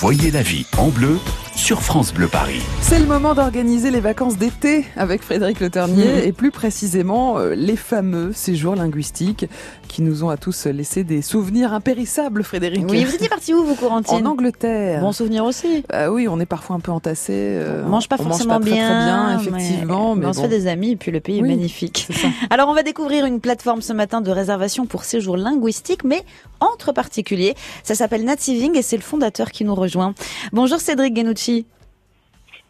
Voyez la vie en bleu sur France Bleu Paris. C'est le moment d'organiser les vacances d'été avec Frédéric Le Ternier et plus précisément euh, les fameux séjours linguistiques qui nous ont à tous laissé des souvenirs impérissables, Frédéric. Oui, vous étiez parti où, vous, Corentine En Angleterre. Bon souvenir aussi. Ah oui, on est parfois un peu entassé. euh, On mange pas on forcément mange pas très, bien, très bien, effectivement. mais Mais, on se bon. fait des amis et puis le pays Oui, est magnifique. ça. Alors on va découvrir une plateforme ce matin de réservation pour séjours linguistiques, mais entre particuliers. Ça s'appelle Nativing et c'est le fondateur qui nous rejoint. Bonjour Cédric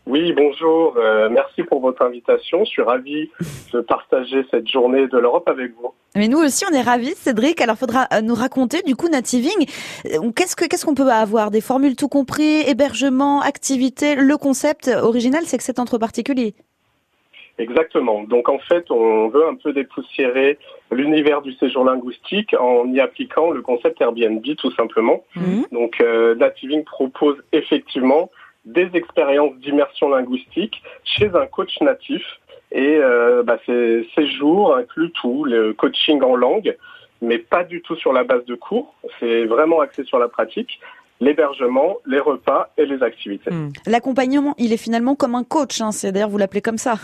Oui, bonjour. euh, merci pour votre invitation. Je suis ravi de partager cette journée de l'Europe avec vous. Mais nous aussi on est ravis Cédric. Alors faudra euh, nous raconter du coup Nativing. euh, Qu'est-ce que qu'est-ce qu'on peut avoir? Des formules tout compris, hébergement, activité. Le concept original c'est que c'est entre particuliers. Exactement. Donc en fait, on veut un peu dépoussiérer l'univers du séjour linguistique en y appliquant le concept Airbnb tout simplement. Mhm. Donc euh, Nativing propose effectivement des expériences d'immersion linguistique chez un coach natif et euh, bah, ces séjours incluent tout, le coaching en langue, mais pas du tout sur la base de cours. C'est vraiment axé sur la pratique, l'hébergement, les repas et les activités. Hmm. L'accompagnement il est finalement comme un coach. Hein. C'est d'ailleurs vous l'appelez comme ça.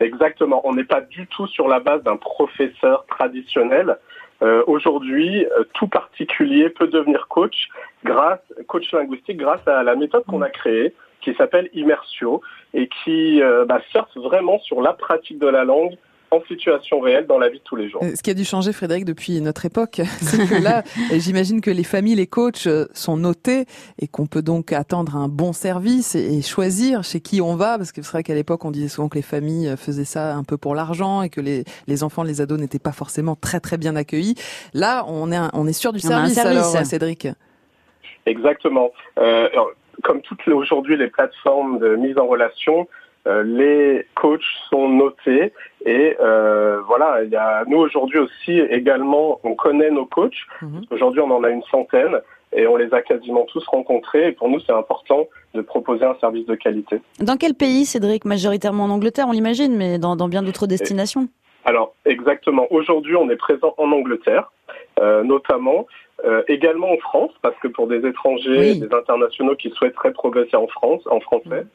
Exactement. On n'est pas du tout sur la base d'un professeur traditionnel. Euh, Aujourd'hui, euh, tout particulier peut devenir coach grâce, coach linguistique, grâce à la méthode qu'on a créée, qui s'appelle Immersio et qui euh, bah, surfe vraiment sur la pratique de la langue en situation réelle dans la vie de tous les jours. Euh, Ce qui a dû changer, Frédéric, depuis notre époque, c'est que là, euh, j'imagine que les familles, les coachs euh, sont notés et qu'on peut donc attendre un bon service et choisir chez qui on va, parce que c'est vrai qu'à l'époque, on disait souvent que les familles faisaient ça un peu pour l'argent et que les, les enfants, les ados n'étaient pas forcément très très bien accueillis. Là, on est, un- on est sûr du On a un service, service. alors, Cédric. Exactement. Euh, alors, comme toutes aujourd'hui les plateformes de mise en relation, euh, les coachs sont notés et euh, voilà, il y a nous aujourd'hui aussi également, on connaît nos coachs. Mhm. Aujourd'hui, on en a une centaine et on les a quasiment tous rencontrés. Et pour nous, c'est important de proposer un service de qualité. Dans quel pays, Cédric Majoritairement en Angleterre, on l'imagine, mais dans, dans bien d'autres destinations? Alors exactement. Aujourd'hui, on est présent en Angleterre, euh, notamment, euh, également en France, parce que pour des étrangers, Oui. des internationaux qui souhaiteraient progresser en France, en français,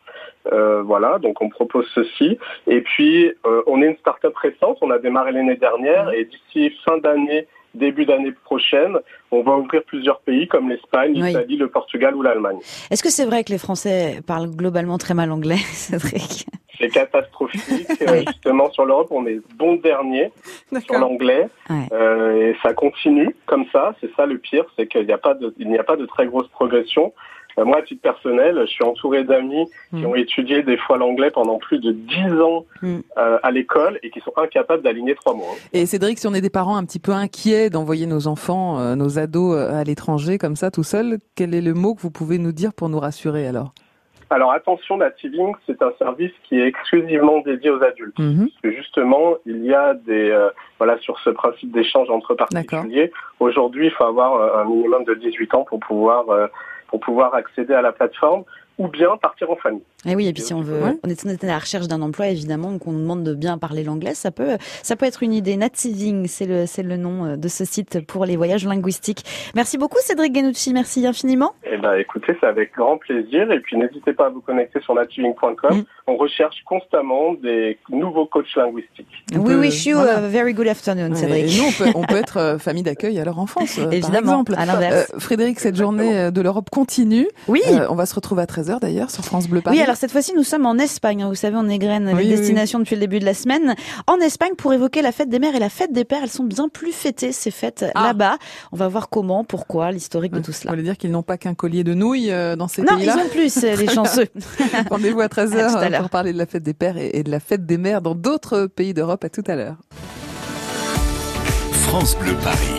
euh, voilà. Donc on propose ceci. Et puis euh, on est une start-up récente. On a démarré l'année dernière et d'ici fin d'année. Début d'année prochaine, on va ouvrir plusieurs pays comme l'Espagne, Oui. l'Italie, le Portugal ou l'Allemagne. Est-ce que c'est vrai que les Français parlent globalement très mal anglais, Cédric? C'est catastrophique. Justement, sur l'Europe, on est bon dernier sur l'anglais. Ouais. Euh, et ça continue comme ça. C'est ça le pire, c'est qu'il n'y a pas de, il n'y a pas de très grosse progression. Euh, moi, à titre personnel, je suis entouré d'amis qui Mm. ont étudié des fois l'anglais pendant plus de 10 ans Mm. euh, à l'école et qui sont incapables d'aligner trois mots. hein. Et Cédric, si on est des parents un petit peu inquiets d'envoyer nos enfants, nos ados à l'étranger comme ça tout seuls, quel est le mot que vous pouvez nous dire pour nous rassurer alors? Alors attention, Nativing, c'est un service qui est exclusivement dédié aux adultes. Mhm. Parce que justement, il y a des euh, voilà sur ce principe d'échange entre particuliers. Aujourd'hui, il faut avoir euh, un minimum de 18 ans pour pouvoir euh, pour pouvoir accéder à la plateforme ou bien partir en famille. Et oui, et puis si on veut, on est on est à la recherche d'un emploi, évidemment, qu'on nous demande de bien parler l'anglais, ça peut, ça peut être une idée. Nativing, c'est le, c'est le nom euh, de ce site pour les voyages linguistiques. Merci beaucoup, Cédric Genucci. Merci infiniment. Eh ben, écoutez, c'est avec grand plaisir. Et puis, n'hésitez pas à vous connecter sur nativing.com. Mm. On recherche constamment des nouveaux coachs linguistiques. On We peut- wish you voilà. a very good afternoon, Cédric. Et nous, on peut, on peut être euh, famille d'accueil alors en France, euh, par Évidemment, exemple. à l'inverse. Euh, Frédéric, cette journée de l'Europe continue. oui. Euh, on va se retrouver à 13h d'ailleurs sur France Bleu Paris. Oui, alors cette fois-ci, nous sommes en Espagne. hein. Vous savez, on égrène Oui, les oui, destinations depuis le début de la semaine. En Espagne, pour évoquer la fête des mères et la fête des pères, elles sont bien plus fêtées, ces fêtes Ah. là-bas. On va voir comment, pourquoi, l'historique de Ouais, tout Vous cela. voulez dire qu'ils n'ont pas qu'un collier de nouilles euh, dans ces Non, ils pays-là ont plus, euh, les chanceux. Rendez-vous à À tout à 13h l'heure. pour parler de la fête des pères et et de la fête des mères dans d'autres pays d'Europe. À tout à l'heure. France Bleu Paris.